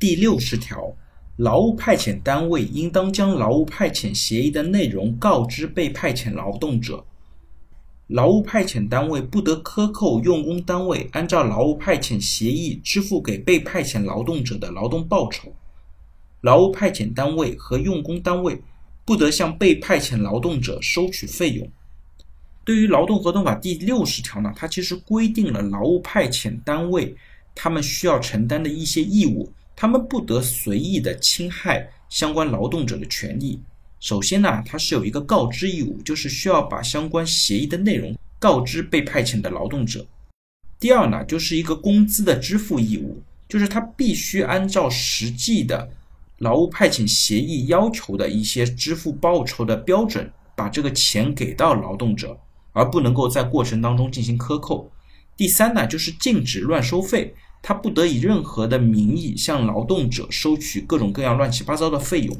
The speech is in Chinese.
第六十条，劳务派遣单位应当将劳务派遣协议的内容告知被派遣劳动者。劳务派遣单位不得克扣用工单位按照劳务派遣协议支付给被派遣劳动者的劳动报酬。劳务派遣单位和用工单位不得向被派遣劳动者收取费用。对于劳动合同法第六十条呢，它其实规定了劳务派遣单位他们需要承担的一些义务，他们不得随意的侵害相关劳动者的权利。首先呢，它是有一个告知义务，就是需要把相关协议的内容告知被派遣的劳动者。第二呢，就是一个工资的支付义务，就是他必须按照实际的劳务派遣协议要求的一些支付报酬的标准，把这个钱给到劳动者，而不能够在过程当中进行克扣。第三呢，就是禁止乱收费，他不得以任何的名义向劳动者收取各种各样乱七八糟的费用。